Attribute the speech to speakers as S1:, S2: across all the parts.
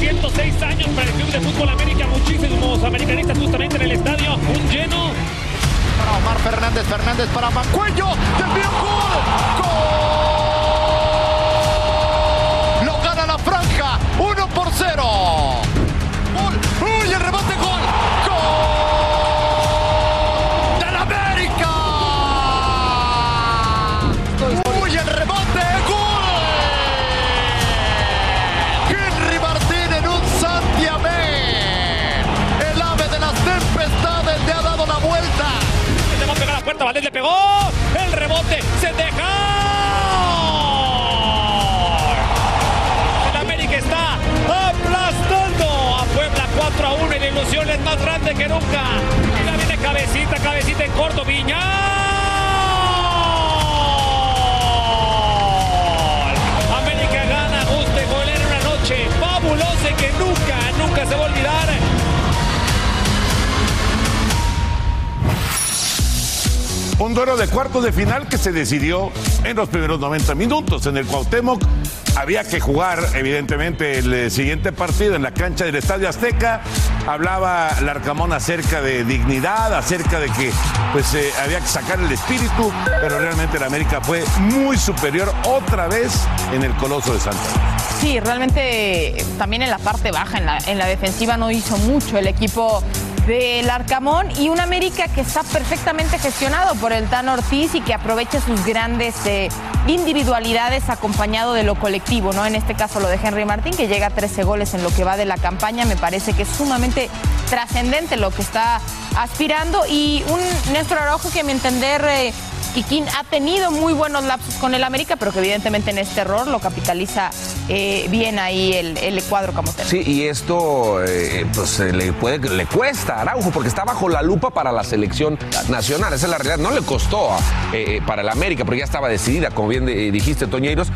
S1: 106 años para el Club de Fútbol América. Muchísimos americanistas justamente en el estadio. Un lleno.
S2: Para Omar Fernández, Fernández para Mancuello. ¡Desvío gol! ¡Gol!
S1: Va a pegar a la puerta. Valdés le pegó. El rebote. Se deja. El América está aplastando a Puebla 4 a 1 y la ilusión es más grande que nunca. Y la viene cabecita, cabecita en corto. Viña. América gana, guste, golea en una noche fabulosa que nunca, nunca se va a olvidar.
S3: Un duelo de cuartos de final que se decidió en los primeros 90 minutos. En el Cuauhtémoc había que jugar, evidentemente, el eh, siguiente partido en la cancha del Estadio Azteca. Hablaba Larcamón acerca de dignidad, acerca de que pues eh, había que sacar el espíritu, pero realmente el América fue muy superior otra vez en el Coloso de Santa.
S4: Sí, realmente eh, también en la parte baja, la, en la defensiva no hizo mucho el equipo del Arcamón y un América que está perfectamente gestionado por el Tan Ortiz y que aprovecha sus grandes eh, individualidades acompañado de lo colectivo, ¿no? En este caso lo de Henry Martín, que llega a 13 goles en lo que va de la campaña, me parece que es sumamente trascendente lo que está aspirando y un Néstor Araujo que a mi entender... eh, Kikín ha tenido muy buenos lapsos con el América, pero que evidentemente en este error lo capitaliza eh, bien ahí el, el cuadro camotero.
S5: Sí, y esto eh, pues eh, le, puede, le cuesta a Araujo porque está bajo la lupa para la selección nacional. Esa es la realidad. No le costó para el América porque ya estaba decidida, como bien dijiste, Toñeiros.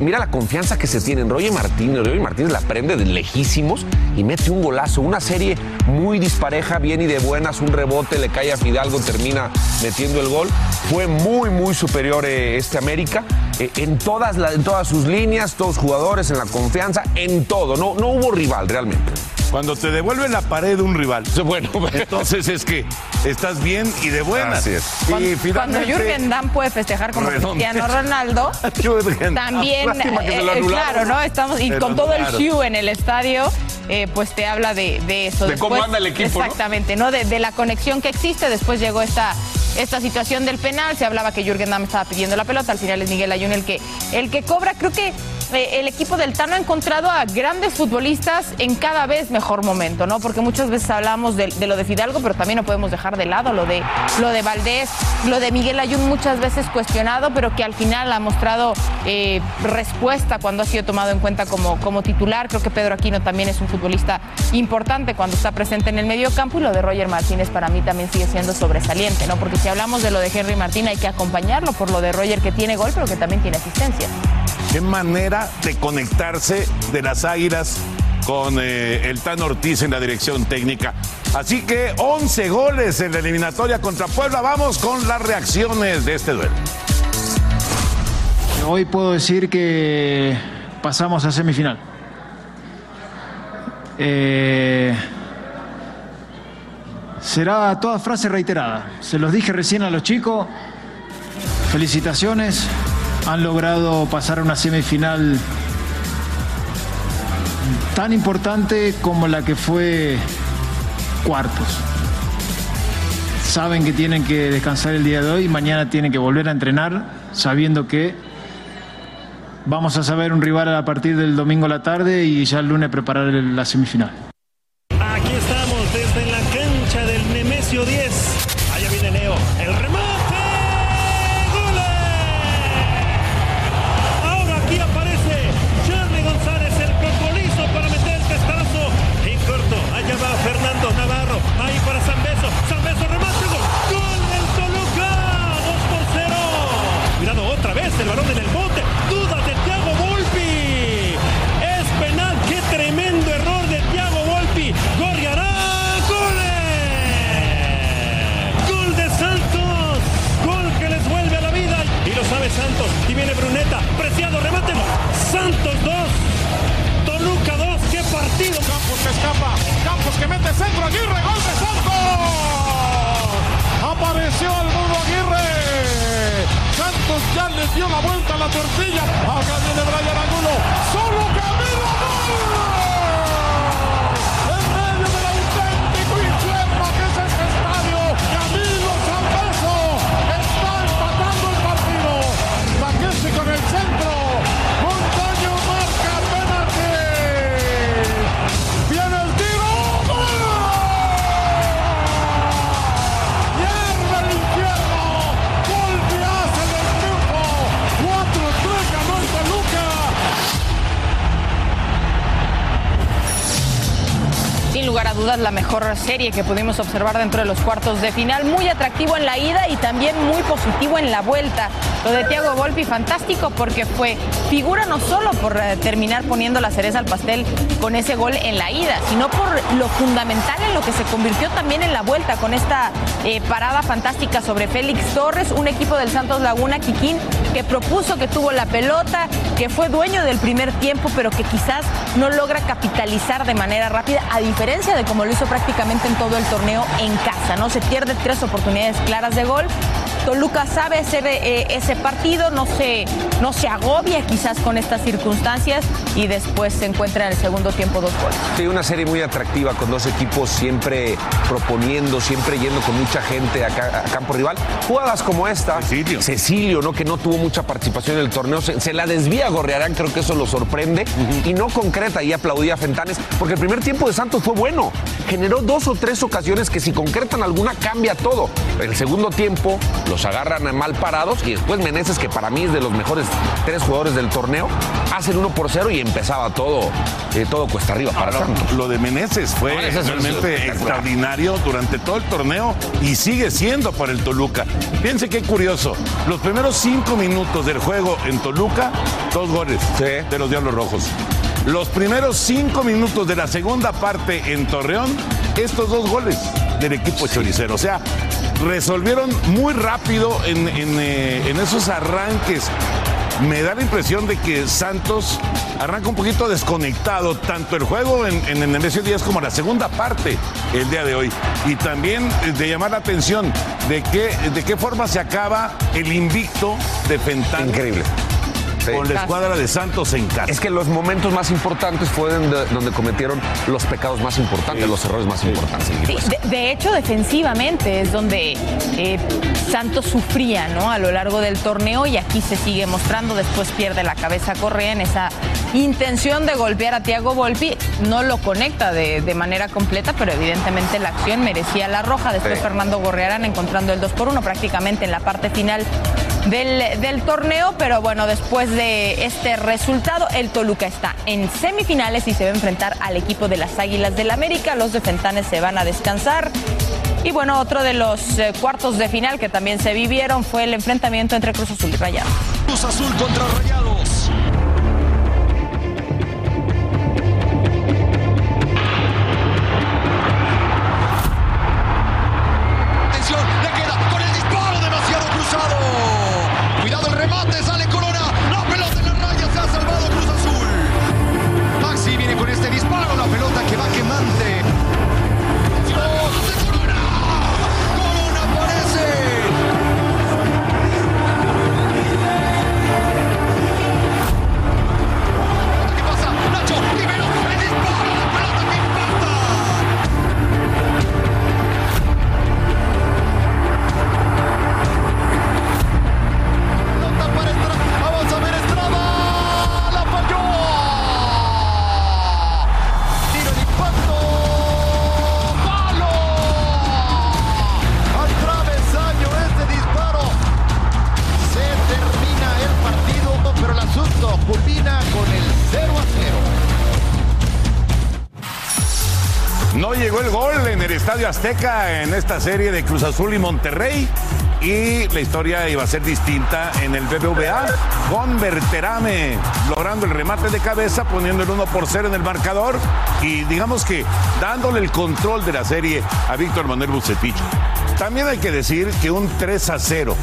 S5: Mira la confianza que se tiene en Roger Martínez. Roger Martínez la prende de lejísimos y mete un golazo. Una serie muy dispareja, bien y de buenas. Un rebote, le cae a Fidalgo, termina metiendo el gol. Fue muy, muy superior eh, este América eh, en, todas la- en todas sus líneas, todos jugadores, en la confianza, en todo. No, no hubo rival realmente.
S3: Cuando te devuelve la pared de un rival,
S5: bueno,
S3: entonces es que estás bien y de buenas.
S5: Así es.
S4: Cuando,
S3: Y
S4: cuando Jürgen Damm puede festejar como. Cristiano Ronaldo, también, eh, claro, ¿no? Estamos, y
S3: Pero
S4: con todo el show en el estadio, eh, pues te habla de, de eso.
S5: De cómo anda el equipo, ¿no?
S4: Exactamente, ¿no? De, de la conexión que existe. Después llegó esta esta situación del penal. Se hablaba que Jürgen Damm estaba pidiendo la pelota, al final es Miguel Ayun el que, el que cobra. Creo que eh, el equipo del Tano ha encontrado a grandes futbolistas en cada vez mejor momento, ¿no? Porque muchas veces hablamos de, lo de Fidalgo, pero también no podemos dejar de lado lo de, lo de Valdés, lo de Miguel Ayun muchas veces cuestionado, pero que al final ha mostrado eh, respuesta cuando ha sido tomado en cuenta como, como titular. Creo que Pedro Aquino también es un futbolista importante cuando está presente en el medio campo y lo de Roger Martínez para mí también sigue siendo sobresaliente, ¿no? Porque si hablamos de lo de Henry Martín hay que acompañarlo por lo de Roger que tiene gol, pero que también tiene asistencia.
S3: Qué manera de conectarse de las águilas con eh, el Tan Ortiz en la dirección técnica. Así que 11 goles en la eliminatoria contra Puebla. Vamos con las reacciones de este duelo.
S6: Hoy puedo decir que pasamos a semifinal. Eh, será toda frase reiterada. Se los dije recién a los chicos. Felicitaciones. Han logrado pasar a una semifinal tan importante como la que fue cuartos. Saben que tienen que descansar el día de hoy y mañana tienen que volver a entrenar sabiendo que vamos a saber un rival a partir del domingo a la tarde y ya el lunes preparar la semifinal.
S4: Serie que pudimos observar dentro de los cuartos de final. Muy atractivo en la ida y también muy positivo en la vuelta. Lo de Thiago Volpi, fantástico porque fue figura no solo por eh, terminar poniendo la cereza al pastel con ese gol en la ida, sino por lo fundamental en lo que se convirtió también en la vuelta con esta eh, parada fantástica sobre Félix Torres, un equipo del Santos Laguna Quiquín que propuso, que tuvo la pelota, que fue dueño del primer tiempo, pero que quizás no logra capitalizar de manera rápida, a diferencia de como lo hizo prácticamente en todo el torneo en casa, ¿no? Se pierde tres oportunidades claras de gol. Toluca sabe hacer eh, ese partido, no se, no se agobia quizás con estas circunstancias y después se encuentra en el segundo tiempo dos goles.
S5: Sí, una serie muy atractiva con dos equipos siempre proponiendo, siempre yendo con mucha gente a, ca- a campo rival. Jugadas como esta, Cecilio, ¿no? que no tuvo mucha participación en el torneo, se, se la desvía a Gorrearán, creo que eso lo sorprende, y no concreta y aplaudía a Fentanes, porque el primer tiempo de Santos fue bueno. Generó dos o tres ocasiones que si concretan alguna cambia todo. El segundo tiempo los agarran mal parados y después Meneses, que para mí es de los mejores tres jugadores del torneo, hacen uno por cero y empezaba todo, eh, todo cuesta arriba para
S3: No,
S5: Santos.
S3: Lo de Meneses fue
S5: No, ese es
S3: realmente extraordinario durante todo el torneo y sigue siendo para el Toluca. Fíjense qué curioso. Los primeros cinco minutos del juego en Toluca, dos goles de los Diablos Rojos. Los primeros cinco minutos de la segunda parte en Torreón, estos dos goles del equipo choricero. O sea, resolvieron muy rápido en, eh, en esos arranques me da la impresión de que Santos arranca un poquito desconectado, tanto el juego en, en Nemesio Díaz como la segunda parte el día de hoy. Y también de llamar la atención de qué, de qué forma se acaba el invicto de Fentán.
S5: Increíble.
S3: Con la escuadra de Santos en casa.
S5: Es que los momentos más importantes fueron de- donde cometieron los pecados más importantes, los errores más importantes.
S4: de, de hecho, defensivamente es donde eh, Santos sufría ¿no? a lo largo del torneo y aquí se sigue mostrando. Después pierde la cabeza Correa en esa intención de golpear a Thiago Volpi. No lo conecta de, de manera completa, pero evidentemente la acción merecía la roja. Después
S7: Sí.
S4: Fernando Gorrearán encontrando el 2 por 1 prácticamente en la parte final del, torneo, pero bueno, después de este resultado, el Toluca está en semifinales y se va a enfrentar al equipo de las Águilas del América. Los de Fentanes se van a descansar. Y bueno, otro de los eh, cuartos de final que también se vivieron fue el enfrentamiento entre Cruz Azul y Rayados.
S7: Cruz Azul contra Rayados.
S3: Azteca en esta serie de Cruz Azul y Monterrey. Y la historia iba a ser distinta en el BBVA con Berterame logrando el remate de cabeza, poniendo el 1 por 0 en el marcador y digamos que dándole el control de la serie a Víctor Manuel Bucetich. También hay que decir que un 3 a 0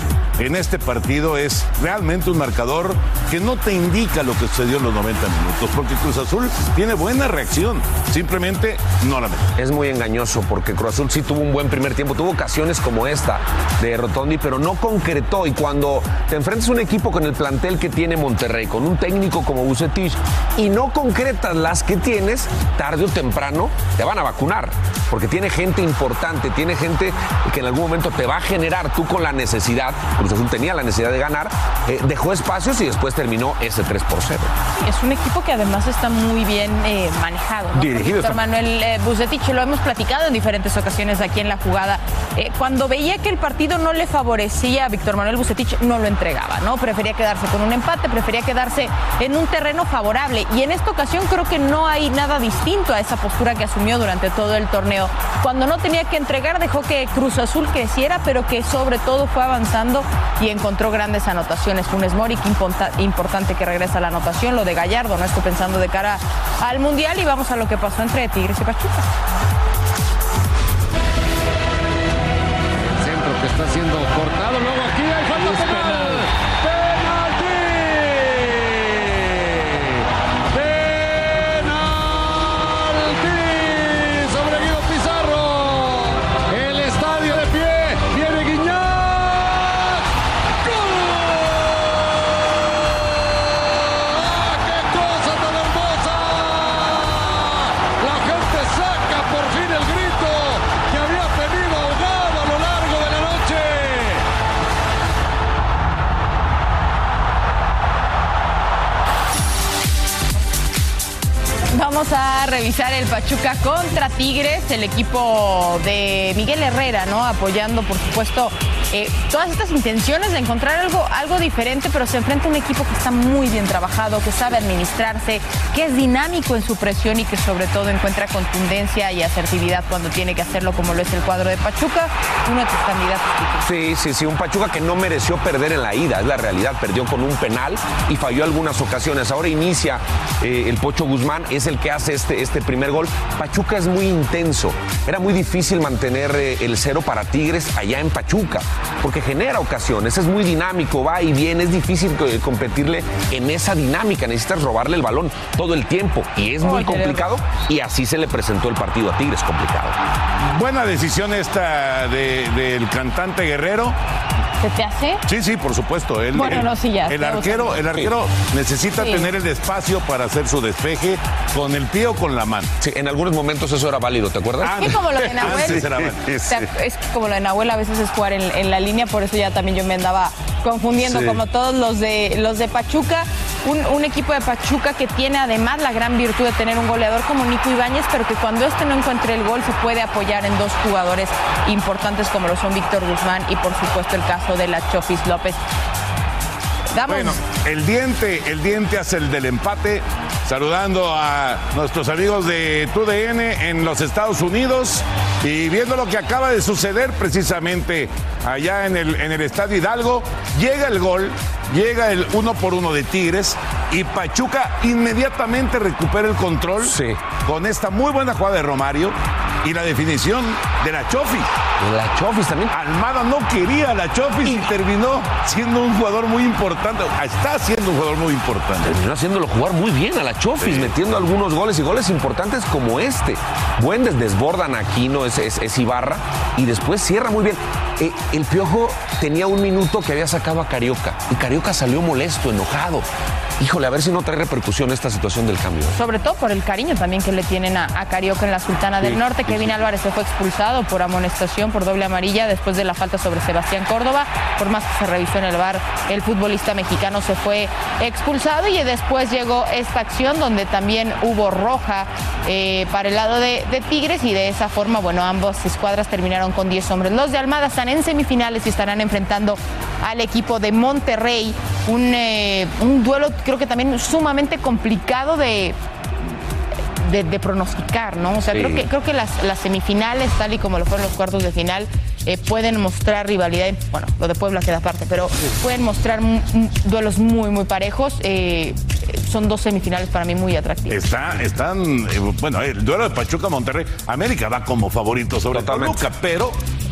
S3: en este partido es realmente un marcador que no te indica lo que sucedió en los 90 minutos, porque Cruz Azul tiene buena reacción, simplemente no la mete.
S5: Es muy engañoso porque Cruz Azul sí tuvo un buen primer tiempo, tuvo ocasiones como esta de Rotondi, pero no concretó. Y cuando te enfrentas a un equipo con el plantel que tiene Monterrey, con un técnico como Bucetich, y no concretas las que tienes, tarde o temprano te van a vacunar. Porque tiene gente importante, tiene gente que en algún momento te va a generar tú con la necesidad. Cruz Azul tenía la necesidad de ganar, eh, dejó espacios y después terminó ese 3 por 0.
S4: Es un equipo que además está muy bien eh, manejado. ¿no?
S5: Dirigido
S4: Víctor
S5: está-
S4: Manuel eh, Bucetich, lo hemos platicado en diferentes ocasiones aquí en la jugada. Eh, cuando veía que el partido no le favorecía a Víctor Manuel Bucetich, no lo entregaba, ¿no? Prefería quedarse con un empate, prefería quedarse en un terreno favorable. Y en esta ocasión creo que no hay nada distinto a esa postura que asumió durante todo el torneo. Cuando no tenía que entregar, dejó que Cruz Azul creciera, pero que sobre todo fue avanzando y encontró grandes anotaciones. Funes Mori, que importante que regresa a la anotación, lo de Gallardo, no estoy pensando de cara al Mundial y vamos a lo que pasó entre Tigres y Pachuca.
S8: Centro que está siendo cortado. Luego aquí hay falta
S4: revisar el Pachuca contra Tigres, el equipo de Miguel Herrera, ¿no? Apoyando, por supuesto, eh, todas estas intenciones de encontrar algo, algo diferente, pero se enfrenta a un equipo que está muy bien trabajado, que sabe administrarse, que es dinámico en su presión y que sobre todo encuentra contundencia y asertividad cuando tiene que hacerlo, como lo es el cuadro de Pachuca, uno de tus candidatos.
S5: Sí, sí, sí, un Pachuca que no mereció perder en la ida, es la realidad, perdió con un penal y falló algunas ocasiones. Ahora inicia eh, el Pocho Guzmán, es el que hace este, este primer gol. Pachuca es muy intenso, era muy difícil mantener eh, el cero para Tigres allá en Pachuca, porque genera ocasiones, es muy dinámico, va y viene, es difícil competirle en esa dinámica, necesitas robarle el balón todo el tiempo y es muy complicado y así se le presentó el partido a Tigres, complicado.
S3: Buena decisión esta de- del cantante Guerrero.
S4: ¿Se te hace?
S3: Sí, sí, por supuesto. El,
S4: Bueno,
S3: el-
S4: no, sí, ya,
S3: El arquero, el arquero necesita
S4: Sí.
S3: tener el espacio para hacer su despeje con el pie o con la mano.
S5: Sí, en algunos momentos eso era válido, ¿te acuerdas?
S3: Ah,
S4: Es que como lo de Nahuel,
S3: Antes era válido.
S4: o sea, es que como lo de Nahuel a veces es jugar en, en la línea, por eso ya también yo me andaba confundiendo,
S9: Sí.
S4: como todos los de los de Pachuca, un, equipo de Pachuca que tiene además la gran virtud de tener un goleador como Nico Ibáñez, pero que cuando este no encuentre el gol se puede apoyar en dos jugadores importantes como lo son Víctor Guzmán y por supuesto el caso de la Chofis López. Damos.
S3: Bueno, el diente, el diente hace el del empate. Saludando a nuestros amigos de TUDN en los Estados Unidos y viendo lo que acaba de suceder precisamente allá en el, en el Estadio Hidalgo, llega el gol, llega el uno por uno de Tigres y Pachuca inmediatamente recupera el control con esta muy buena jugada de Romario y la definición de la Chofis.
S5: De la Chofis también.
S3: Almada no quería a la Chofis y terminó siendo un jugador muy importante. Está siendo un jugador muy importante.
S5: Terminó haciéndolo jugar muy bien a la Chofis, metiendo algunos goles y goles importantes como este. Buen des- desbordan a Aquino, es, es- es Ibarra, y después cierra muy bien. Eh, el Piojo tenía un minuto que había sacado a Carioca, y Carioca salió molesto, enojado. Híjole, a ver si no trae repercusión esta situación del cambio.
S4: Sobre todo por el cariño también que le tienen a, a Carioca en la Sultana del Norte.
S5: sí,
S4: Kevin Álvarez se fue expulsado por amonestación por doble amarilla después de la falta sobre Sebastián Córdoba. Por más que se revisó en el bar, el futbolista mexicano se fue expulsado y después llegó esta acción donde también hubo roja eh, para el lado de, de Tigres y de esa forma, bueno, ambas escuadras terminaron con 10 hombres. Los de Almada están en semifinales y estarán enfrentando al equipo de Monterrey. Un, eh, un duelo creo que también sumamente complicado de, de, de pronosticar, ¿no? O sea,
S9: Sí.
S4: creo que, creo que las, las semifinales, tal y como lo fueron los cuartos de final, eh, pueden mostrar rivalidad. Bueno, lo de Puebla queda aparte, pero pueden mostrar duelos muy, muy parejos. Eh, son dos semifinales para mí muy atractivas.
S3: Está, están, eh, bueno, el duelo de Pachuca-Monterrey, América va como favorito sobre Toluca, pero,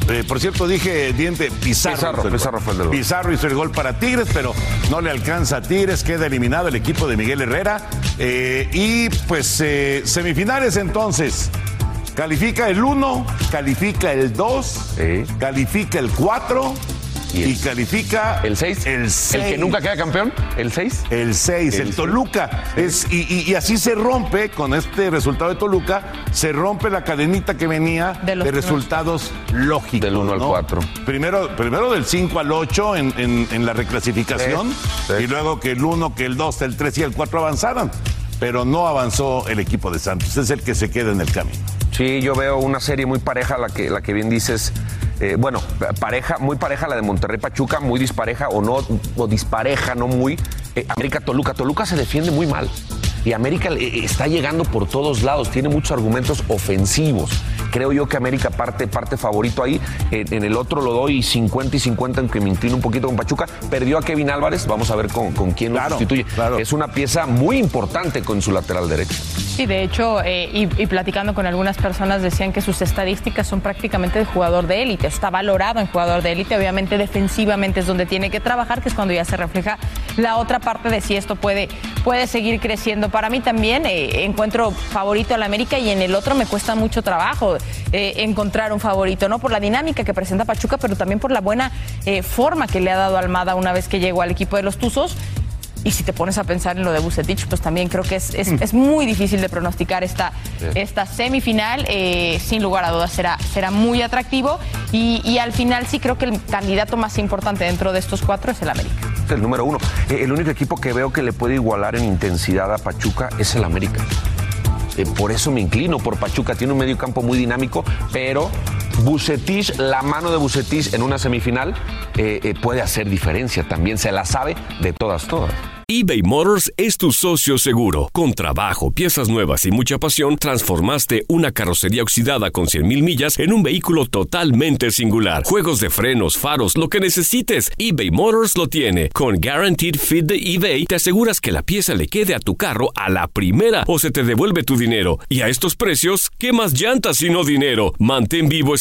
S3: eh, por cierto, dije diente Pizarro.
S5: Pizarro, Pizarro fue el gol.
S3: Pizarro hizo el gol para Tigres, pero no le alcanza a Tigres, queda eliminado el equipo de Miguel Herrera. Eh, y pues, eh, semifinales entonces. Califica el 1, califica el 2, califica el 4 y, califica
S5: el 6.
S3: El 6.
S5: ¿El que nunca queda campeón? ¿El 6?
S3: El 6, el, Toluca. Es, y, y- y así se rompe, con este resultado de Toluca, se rompe la cadenita que venía de,
S5: los
S3: resultados lógicos.
S5: Del 1 al
S3: ¿no?
S5: 4.
S3: Primero, primero del 5 al 8 en, en- en la reclasificación,
S5: Sí, sí.
S3: y luego que el 1, que el 2, el 3 y el 4 avanzaran. Pero no avanzó el equipo de Santos, es el que se queda en el camino.
S5: Sí, yo veo una serie muy pareja, la que, la que bien dices. Eh, bueno, pareja, muy pareja la de Monterrey Pachuca, muy dispareja o no, o dispareja, no muy. eh, América Toluca. Toluca se defiende muy mal. Y América eh, está llegando por todos lados, tiene muchos argumentos ofensivos. Creo yo que América parte, parte favorito ahí. En, en el otro lo doy 50 y 50, aunque me inclino un poquito con Pachuca. Perdió a Kevin Álvarez, vamos a ver con, con quién lo sustituye. Es una pieza muy importante con su lateral derecho.
S4: Sí, de hecho, eh, y, y platicando con algunas personas decían que sus estadísticas son prácticamente de jugador de élite. Está valorado en jugador de élite. Obviamente, defensivamente es donde tiene que trabajar, que es cuando ya se refleja la otra parte de si esto puede, puede seguir creciendo. Para mí también eh, encuentro favorito al América y en el otro me cuesta mucho trabajo eh, encontrar un favorito, ¿no? Por la dinámica que presenta Pachuca, pero también por la buena eh, forma que le ha dado Almada una vez que llegó al equipo de los Tuzos. Y si te pones a pensar en lo de Bucetich, pues también creo que es, es, es muy difícil de pronosticar esta, esta semifinal. Eh, sin lugar a dudas será, será muy atractivo. Y, y al final sí creo que el candidato más importante dentro de estos cuatro es el América.
S5: Es el número uno. Eh, El único equipo que veo que le puede igualar en intensidad a Pachuca es el América. Eh, por eso me inclino por Pachuca. Tiene un medio campo muy dinámico, pero Bucetich, la mano de Bucetich en una semifinal eh, eh, puede hacer diferencia también. Se la sabe de todas, todas.
S10: eBay Motors es tu socio seguro. Con trabajo, piezas nuevas y mucha pasión, transformaste una carrocería oxidada con 100.000 millas en un vehículo totalmente singular. Juegos de frenos, faros, lo que necesites, eBay Motors lo tiene. Con Guaranteed Fit de eBay, te aseguras que la pieza le quede a tu carro a la primera o se te devuelve tu dinero. Y a estos precios, ¿qué más llantas y no dinero? Mantén vivo ese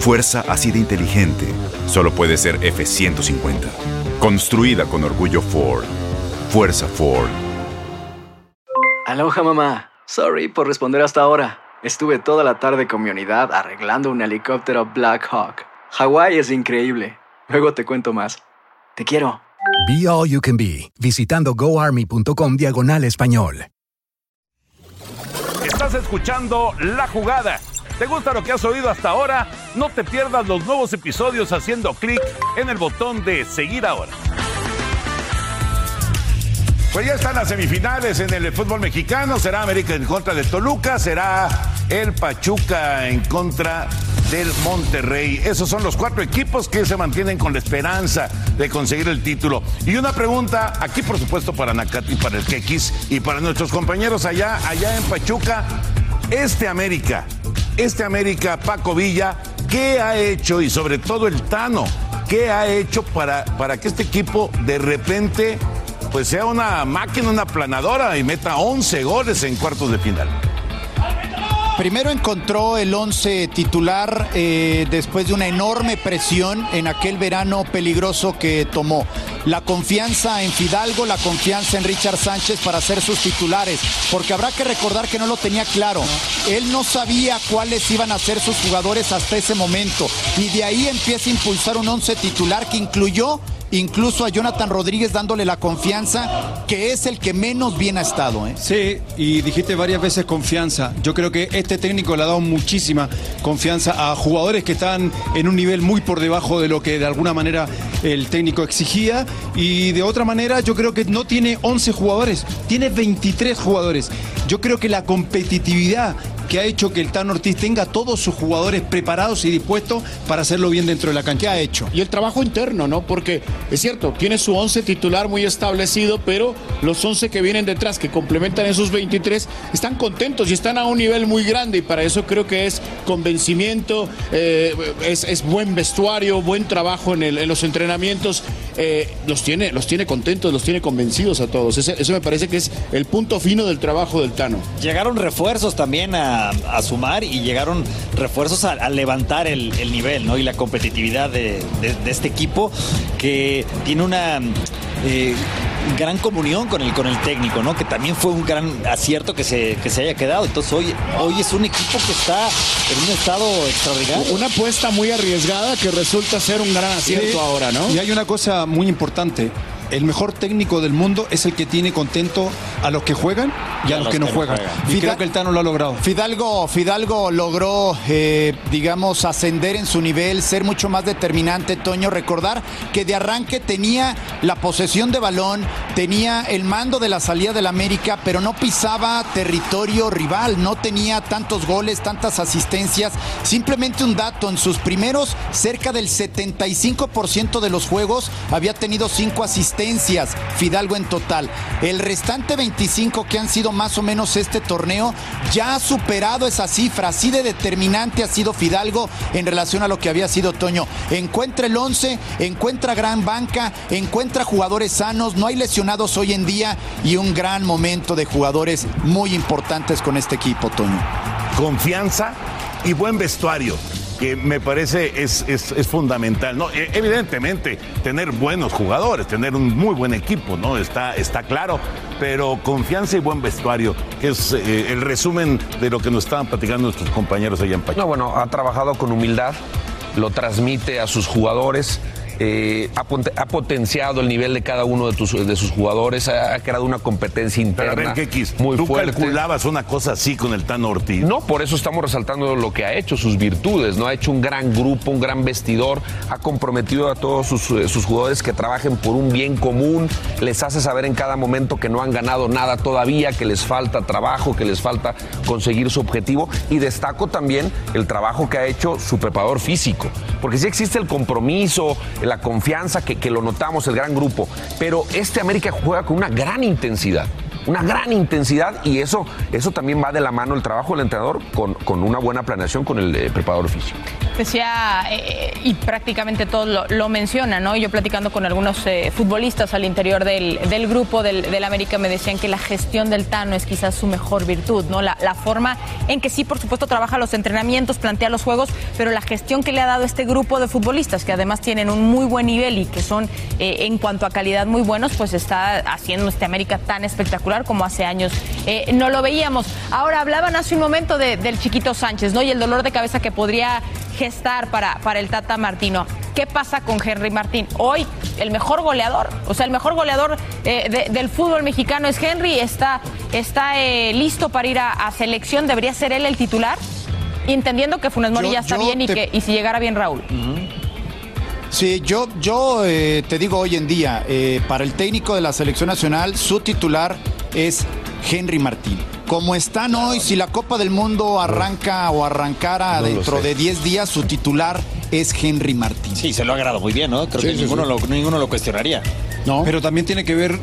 S11: Fuerza así de inteligente solo puede ser F150. Construida con orgullo Ford. Fuerza Ford.
S12: Aloha mamá. Sorry por responder hasta ahora. Estuve toda la tarde con mi unidad arreglando un helicóptero Black Hawk. Hawái es increíble. Luego te cuento más. Te quiero.
S13: Be All You Can Be, visitando goarmy.com diagonal español.
S3: Estás escuchando La Jugada. ¿Te gusta lo que has oído hasta ahora? No te pierdas los nuevos episodios haciendo clic en el botón de seguir ahora. Pues ya están las semifinales en el fútbol mexicano. Será América en contra de Toluca, será el Pachuca en contra del Monterrey. Esos son los cuatro equipos que se mantienen con la esperanza de conseguir el título. Y una pregunta aquí, por supuesto, para Nakati, para el Kekis y para nuestros compañeros allá, allá en Pachuca. Este América, este América, Paco Villa, ¿qué ha hecho y sobre todo el Tano? ¿Qué ha hecho para, para que este equipo de repente pues sea una máquina, una planadora y meta 11 goles en cuartos de final?
S9: Primero encontró el 11 titular eh, después de una enorme presión en aquel verano peligroso que tomó. La confianza en Fidalgo, la confianza en Richard Sánchez para ser sus titulares, porque habrá que recordar que no lo tenía claro. Él no sabía cuáles iban a ser sus jugadores hasta ese momento y de ahí empieza a impulsar un 11 titular que incluyó incluso a Jonathan Rodríguez dándole la confianza, que es el que menos bien ha estado. ¿eh?
S14: Sí, y dijiste varias veces confianza. Yo creo que este técnico le ha dado muchísima confianza a jugadores que están en un nivel muy por debajo de lo que de alguna manera el técnico exigía. Y de otra manera, yo creo que no tiene 11 jugadores, tiene 23 jugadores. Yo creo que la competitividad que ha hecho que el Tan Ortiz tenga todos sus jugadores preparados y dispuestos para hacerlo bien dentro de la cancha. ¿Qué
S15: ha hecho? Y el trabajo interno, ¿no? Porque es cierto, tiene su 11 titular muy establecido, pero los 11 que vienen detrás, que complementan esos 23, están contentos y están a un nivel muy grande y para eso creo que es convencimiento, eh, es, buen vestuario, buen trabajo en, los entrenamientos, eh, los, tiene, los tiene contentos, los tiene convencidos a todos. eso me parece que es el punto fino del trabajo del Tano.
S16: Llegaron refuerzos también a a, sumar y llegaron refuerzos a, levantar el, nivel ¿no? y la competitividad de, este equipo que tiene una eh, gran comunión con el, con el técnico, ¿no? que también fue un gran acierto que se, que se haya quedado. Entonces hoy, hoy es un equipo que está en un estado extraordinario.
S15: Una apuesta muy arriesgada que resulta ser un gran acierto ahora, ¿no?
S14: Y hay una cosa muy importante el mejor técnico del mundo es el que tiene contento a los que juegan y, a, los, que, no juegan. Creo que el Tano lo ha logrado.
S9: Fidalgo, Fidalgo logró, eh, digamos, ascender en su nivel, ser mucho más determinante, Toño. Recordar que de arranque tenía la posesión de balón, tenía el mando de la salida del América, pero no pisaba territorio rival, no tenía tantos goles, tantas asistencias. Simplemente un dato, en sus primeros cerca del 75% de los juegos había tenido cinco asistencias Fidalgo en total. El restante 25 que han sido más o menos este torneo ya ha superado esa cifra. Así de determinante ha sido Fidalgo en relación a lo que había sido Toño. Encuentra el 11, encuentra gran banca, encuentra jugadores sanos, no hay lesionados hoy en día y un gran momento de jugadores muy importantes con este equipo, Toño.
S3: Confianza y buen vestuario que me parece es, es, fundamental. ¿no? E, evidentemente, tener buenos jugadores, tener un muy buen equipo, ¿no? Está, está claro, pero confianza y buen vestuario, que es eh, el resumen de lo que nos estaban platicando nuestros compañeros allá en Pachuca.
S5: No, bueno, ha trabajado con humildad, lo transmite a sus jugadores eh, ha, potenciado el nivel de cada uno de, sus jugadores, ha, creado una competencia interna muy
S3: ¿Tú
S5: fuerte.
S3: calculabas una cosa así con el Tano Ortiz?
S5: No, por eso estamos resaltando lo que ha hecho, sus virtudes, ¿no? Ha hecho un gran grupo, un gran vestidor, ha comprometido a todos sus, eh, sus jugadores que trabajen por un bien común, les hace saber en cada momento que no han ganado nada todavía, que les falta trabajo, que les falta conseguir su objetivo y destaco también el trabajo que ha hecho su preparador físico, porque si existe el compromiso, la confianza que, que lo notamos, el gran grupo. Pero este América juega con una gran intensidad una gran intensidad y eso, eso también va de la mano el trabajo del entrenador con, con una buena planeación con el eh, preparador físico.
S4: Decía, eh, y prácticamente todos lo, mencionan, ¿no? Yo platicando con algunos eh, futbolistas al interior del, del grupo del, del América me decían que la gestión del Tano es quizás su mejor virtud, ¿no? La, la forma en que sí, por supuesto, trabaja los entrenamientos, plantea los juegos, pero la gestión que le ha dado este grupo de futbolistas, que además tienen un muy buen nivel y que son en cuanto a calidad muy buenos, pues está haciendo este América tan espectacular como hace años eh, no lo veíamos. Ahora hablaban hace un momento de- del chiquito Sánchez, ¿no? Y el dolor de cabeza que podría gestar para, para el Tata Martino. ¿Qué pasa con Henry Martín? Hoy el mejor goleador, o sea, el mejor goleador eh, de- del fútbol mexicano es Henry, está, está eh, listo para ir a, a selección, debería ser él el titular, entendiendo que Funes Mori
S9: Yo-
S4: ya está bien y, que, y si llegara bien Raúl.
S9: Sí, yo, yo eh, te digo hoy en día, para el técnico de la selección nacional, su titular es Henry Martín. Como están hoy, si la Copa del Mundo arranca o arrancara
S16: No
S9: dentro de 10 días, su titular es Henry Martín.
S16: Sí, se lo ha ganado muy bien, ¿no? Creo
S9: Sí,
S16: que
S9: sí,
S16: ninguno,
S9: sí.
S16: Lo, ninguno lo cuestionaría.
S9: No.
S14: Pero también tiene que ver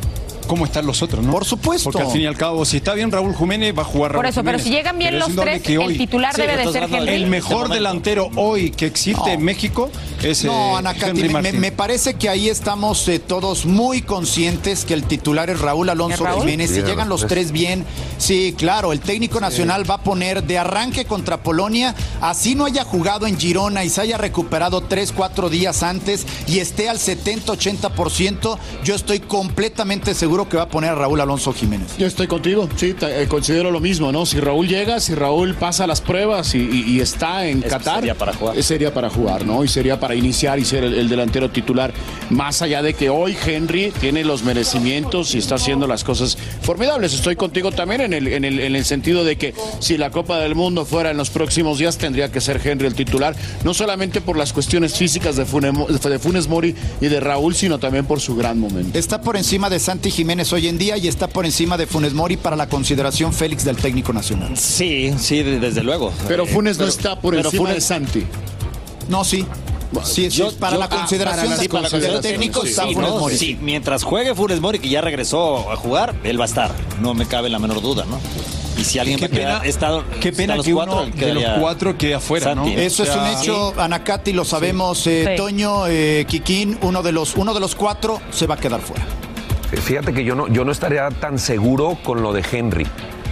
S14: cómo están los otros, ¿no?
S9: Por supuesto.
S14: Porque al fin y al cabo, si está bien Raúl Jiménez, va a jugar Raúl
S4: Por eso, pero si llegan bien
S14: Pero
S4: los tres,
S14: que
S4: el titular debe de ser Henry.
S14: El mejor delantero hoy que existe en México es
S9: No,
S14: eh,
S9: Ana Katy,
S14: Henry
S9: me,
S14: Martín.
S9: me parece que ahí estamos eh, todos muy conscientes que el titular es Raúl Alonso
S14: ¿Es Raúl?
S9: Jiménez. Si
S14: Sí,
S9: llegan
S14: los tres
S9: bien, sí, claro, el técnico nacional va a poner de arranque contra Polonia, así no haya jugado en Girona y se haya recuperado tres, cuatro días antes y esté al 70-80%, yo estoy completamente seguro que va a poner a Raúl Alonso Jiménez.
S15: Yo estoy contigo, sí, eh, considero lo mismo, ¿no? Si Raúl llega, si Raúl pasa las pruebas y, y- y está en
S16: Es-
S15: Qatar,
S16: sería para jugar.
S15: sería para jugar, ¿no? Y sería para iniciar y ser el, el delantero titular. Más allá de que hoy Henry tiene los merecimientos y está haciendo las cosas formidables. Estoy contigo también en el, en el, en el sentido de que si la Copa del Mundo fuera en los próximos días, tendría que ser Henry el titular, no solamente por las cuestiones físicas de, Funemo- de Funes Mori y de Raúl, sino también por su gran momento.
S9: Está por encima de Santi Jiménez hoy en día y está por encima de Funes Mori para la consideración Félix del técnico nacional.
S16: Sí, sí, de- desde luego.
S15: Pero
S16: Eh,
S15: Funes no
S16: pero-
S15: está por
S16: pero
S15: encima
S16: Funes-
S15: de Santi.
S9: No, sí. Sí, sí,
S16: Yo-
S9: para
S16: yo-
S9: la
S16: ah,
S9: consideración
S16: para la
S9: del
S16: consideración
S9: técnico
S16: sí,
S9: está
S16: sí,
S9: Funes. Mori.
S16: Sí, mientras juegue Funes Mori, que ya regresó a jugar, él va a estar. No me cabe la menor duda, ¿no? Y si alguien
S14: Qué pena-
S16: está-
S14: qué
S16: está
S14: pena
S16: los
S14: que
S16: cuatro,
S14: uno de los cuatro quede afuera, ¿no?
S9: Eso es un hecho, Anacati, lo sabemos, eh,
S5: Sí.
S9: Toño, eh, Kikín, uno de los uno de los cuatro se va a quedar fuera.
S5: Fíjate que yo no, yo no estaría tan seguro con lo de Henry.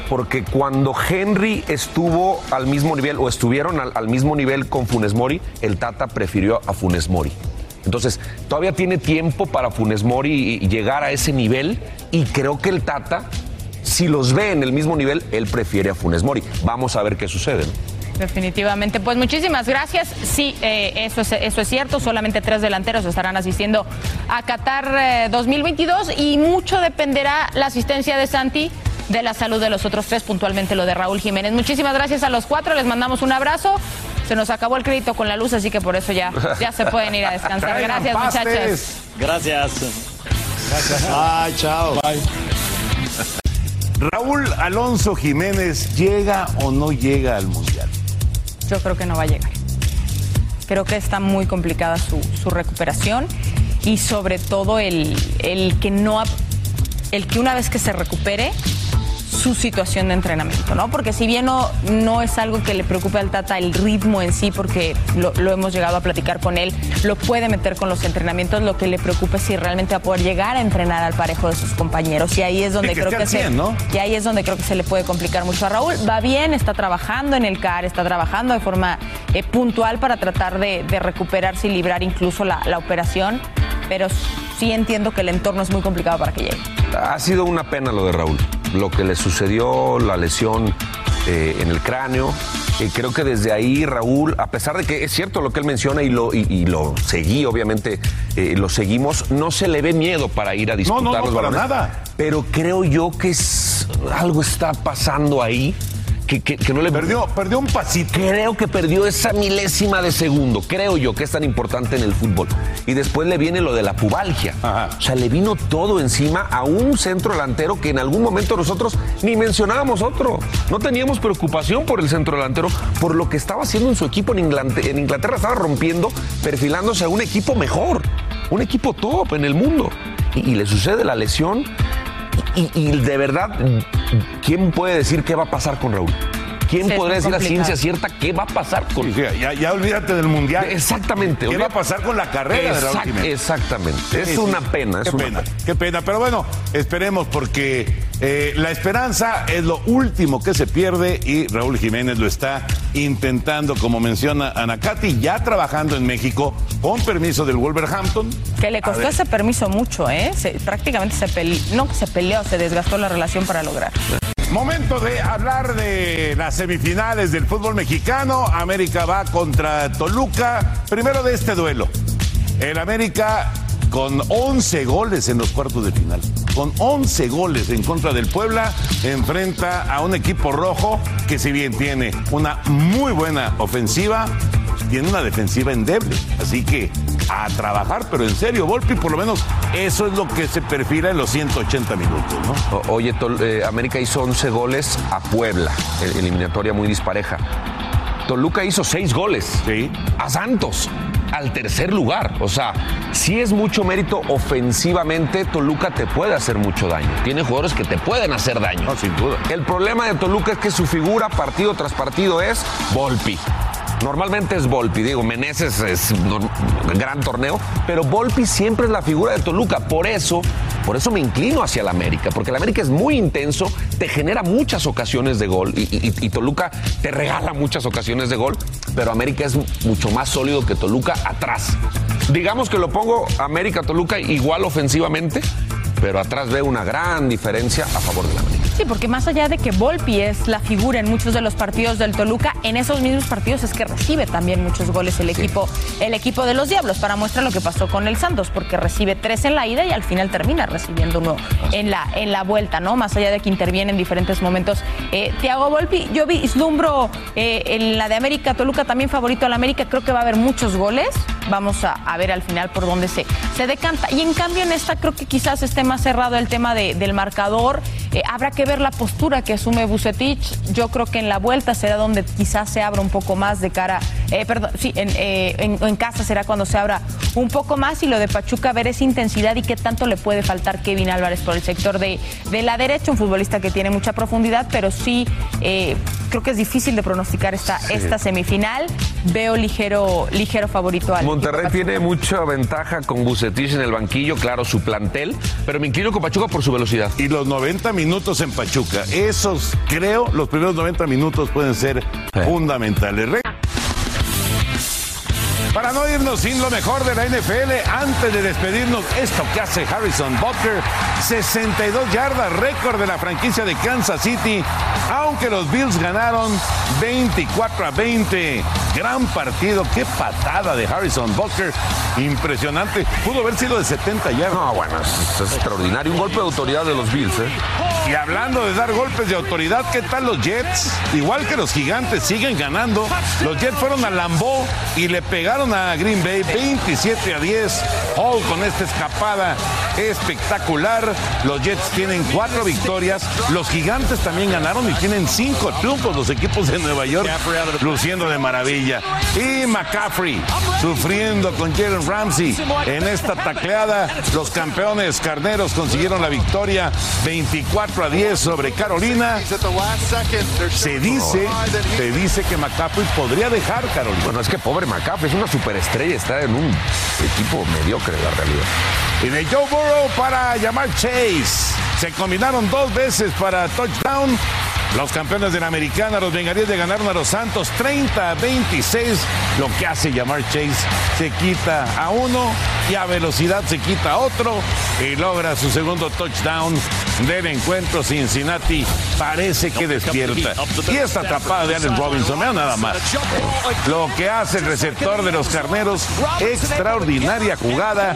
S5: Porque cuando Henry estuvo al mismo nivel o estuvieron al, mismo nivel con Funes Mori, el Tata prefirió a Funes Mori. Entonces, todavía tiene tiempo para Funes Mori llegar a ese nivel y creo que el Tata, si los ve en el mismo nivel, él prefiere a Funes Mori. Vamos a ver qué sucede. ¿no?
S4: Definitivamente. Pues muchísimas gracias. Sí, eh, eso, es, eso es cierto. Solamente tres delanteros estarán asistiendo a Qatar eh, 2022 y mucho dependerá la asistencia de Santi de la salud de los otros tres, puntualmente lo de Raúl Jiménez. Muchísimas gracias a los cuatro. Les mandamos un abrazo. Se nos acabó el crédito con la luz, así que por eso ya, ya se pueden ir a descansar. Gracias,
S3: pastes.
S4: muchachos.
S16: Gracias.
S9: Ay, chao.
S3: Raúl Alonso Jiménez, ¿llega o no llega al Mundial?
S4: Yo creo que no va a llegar. Creo que está muy complicada su, recuperación y sobre todo el, el que no el que una vez que se recupere su situación de entrenamiento, ¿no? Porque si bien no, no es algo que le preocupe al Tata el ritmo en sí, porque lo, lo hemos llegado a platicar con él, lo puede meter con los entrenamientos, lo que le preocupa es si realmente va a poder llegar a entrenar al parejo de sus compañeros. Y ahí es donde
S3: que
S4: creo que se,
S3: 100, ¿no?
S4: y ahí es donde creo que se le puede complicar mucho a Raúl. Va bien, está trabajando en el CAR, está trabajando de forma eh, puntual para tratar de, de recuperarse y librar incluso la, la operación, pero sí entiendo que el entorno es muy complicado para que llegue.
S5: Ha sido una pena lo de Raúl. Lo que le sucedió, la lesión eh, en el cráneo. Eh, creo que desde ahí Raúl, a pesar de que es cierto lo que él menciona y lo, y, y lo seguí, obviamente eh, lo seguimos, no se le ve miedo para ir a disputar
S3: no, no,
S5: los
S3: para
S5: balones.
S3: nada.
S5: Pero creo yo que es- algo está pasando ahí. Que, que- que no le
S3: Perdió, perdió un pasito.
S5: Creo que perdió esa milésima de segundo. Creo yo que es tan importante en el fútbol. Y después le viene lo de la pubalgia. O sea, le vino todo encima a un centro delantero que en algún momento nosotros ni mencionábamos otro. No teníamos preocupación por el centro delantero, por lo que estaba haciendo en su equipo en Inglaterra. En Inglaterra estaba rompiendo, perfilándose a un equipo mejor, un equipo top en el mundo. Y, y le sucede la lesión. Y, y de verdad, ¿quién puede decir qué va a pasar con Raúl? ¿quién
S4: Sí,
S5: podría decir a
S4: complicado.
S5: ciencia cierta qué va a pasar con
S3: Ya, ya olvídate del mundial.
S5: Exactamente.
S3: ¿Qué va a pasar con la carrera de Raúl Jiménez?
S5: Exactamente.
S3: Sí,
S5: es
S3: sí.
S5: una pena. Es
S3: Qué
S5: una
S3: pena,
S5: pena.
S3: qué pena. Pero bueno, esperemos porque eh, la esperanza es lo último que se pierde y Raúl Jiménez lo está intentando, como menciona Anacati, ya trabajando en México con permiso del Wolverhampton.
S4: Que le costó ese permiso mucho, ¿eh? Se- prácticamente se peleó, no se peleó, se desgastó la relación para lograr.
S3: Momento de hablar de las semifinales del fútbol mexicano. América va contra Toluca. Primero de este duelo. El América con 11 goles en los cuartos de final. Con 11 goles en contra del Puebla, enfrenta a un equipo rojo que si bien tiene una muy buena ofensiva, tiene una defensiva endeble. Así que a trabajar, pero en serio, Volpi, por lo menos eso es lo que se perfila en los 180 minutos, ¿no?
S5: O- Oye, Tol- eh, América hizo 11 goles a Puebla, el- eliminatoria muy dispareja. Toluca hizo 6 goles a Santos, al tercer lugar. O sea, si es mucho mérito ofensivamente, Toluca te puede hacer mucho daño. Tiene jugadores que te pueden hacer daño.
S3: No, sin duda.
S5: El problema de Toluca es que su figura partido tras partido es Volpi. Normalmente es Volpi, digo, Meneses es un gran torneo, pero Volpi siempre es la figura de Toluca. Por eso, por eso me inclino hacia el América, porque el América es muy intenso, te genera muchas ocasiones de gol y, Toluca te regala muchas ocasiones de gol, pero América es mucho más sólido que Toluca atrás. Digamos que lo pongo América-Toluca igual ofensivamente, pero atrás veo una gran diferencia a favor del América.
S4: Sí, porque más allá de que Volpi es la figura en muchos de los partidos del Toluca, en esos mismos partidos es que recibe también muchos goles el equipo, el equipo de los Diablos, para muestra lo que pasó con el Santos, porque recibe tres en la ida y al final termina recibiendo uno en la, en la vuelta, ¿no? Más allá de que interviene en diferentes momentos. Eh, Tiago Volpi, yo vislumbro eh, en la de América, Toluca también favorito al América, creo que va a haber muchos goles. Vamos a, a ver al final por dónde se, se decanta. Y en cambio en esta creo que quizás esté más cerrado el tema de- del marcador. Eh, habrá que ver la postura que asume Bucetich. Yo creo que en la vuelta será donde quizás se abra un poco más de cara, eh, perdón, sí, en, eh, en- en casa será cuando se abra un poco más y lo de Pachuca ver esa intensidad y qué tanto le puede faltar Kevin Álvarez por el sector de, de la derecha, un futbolista que tiene mucha profundidad, pero sí eh, creo que es difícil de pronosticar esta, esta semifinal. Veo ligero, ligero favorito al
S5: Monterrey tiene mucha ventaja con Bucetich en el banquillo, claro, su plantel, pero me inclino con Pachuca por su velocidad.
S3: Y los 90 minutos en Pachuca, esos creo, los primeros 90 minutos pueden ser fundamentales. Para no irnos sin lo mejor de la NFL, antes de despedirnos, esto que hace Harrison Butker, 62 yardas, récord de la franquicia de Kansas City, aunque los Bills ganaron 24 a 20. Gran partido, qué patada de Harrison Butker, impresionante. Pudo haber sido de 70 yardas.
S5: No, bueno, es, es extraordinario. Un golpe de autoridad de los Bills, ¿eh?
S3: Y hablando de dar golpes de autoridad, ¿qué tal los Jets? Igual que los gigantes siguen ganando. Los Jets fueron a Lambeau y le pegaron a Green Bay 27 a 10. Hall con esta escapada espectacular. Los Jets tienen cuatro victorias. Los gigantes también ganaron y tienen cinco triunfos los equipos de Nueva York, luciendo de maravilla. Y McCaffrey sufriendo con Jalen Ramsey en esta tacleada. Los campeones carneros consiguieron la victoria 24 a 10 sobre Carolina. Se dice, se dice que McCaffrey podría dejar Carolina.
S5: Bueno, es que pobre McCaffrey, es una superestrella, está en un equipo mediocre, la realidad.
S3: Y de Joe Burrow para llamar Chase. Se combinaron dos veces para touchdown. Los campeones de la americana, los bengalíes le ganaron a los Santos 30 a 26. Lo que hace llamar Chase se quita a uno y a velocidad se quita a otro y logra su segundo touchdown del encuentro. Cincinnati parece que despierta. Y esta atrapada de Allen Robinson, vean nada más. Lo que hace el receptor de los carneros, extraordinaria jugada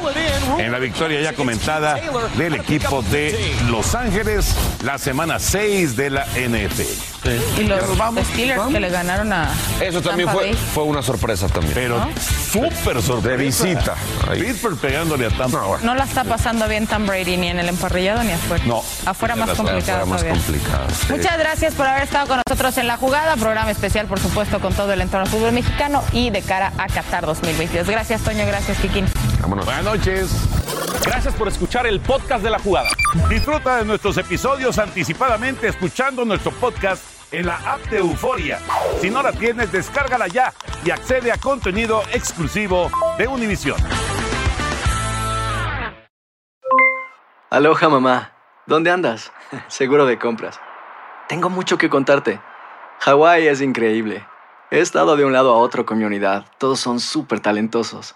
S3: en la victoria ya comentada del equipo de Los Ángeles, la semana 6 de la NFL.
S4: Y los Steelers que le ganaron a.
S5: Eso también
S4: Tampa
S5: fue,
S4: Bay.
S5: fue una sorpresa también.
S3: Pero súper sorpresa.
S5: De visita. Ahí.
S3: Pittsburgh pegándole a Tampa.
S4: No la está pasando bien Tom Brady ni en el emparrillado ni afuera.
S3: No.
S4: Afuera más complicado
S5: Afuera más
S4: todavía.
S5: complicado. sí.
S4: Muchas gracias por haber estado con nosotros en La Jugada, programa especial, por supuesto, con todo el entorno del fútbol mexicano y de cara a Qatar 2022. Gracias, Toño, gracias, Kikín.
S5: Vámonos.
S3: Buenas noches.
S17: Gracias por escuchar el podcast de la jugada.
S3: Disfruta de nuestros episodios anticipadamente escuchando nuestro podcast en la app de Euforia. Si no la tienes, descárgala ya y accede a contenido exclusivo de Univision.
S12: Aloha mamá, ¿dónde andas? Seguro de compras. Tengo mucho que contarte. Hawái es increíble. He estado de un lado a otro con mi unidad. Todos son súper talentosos.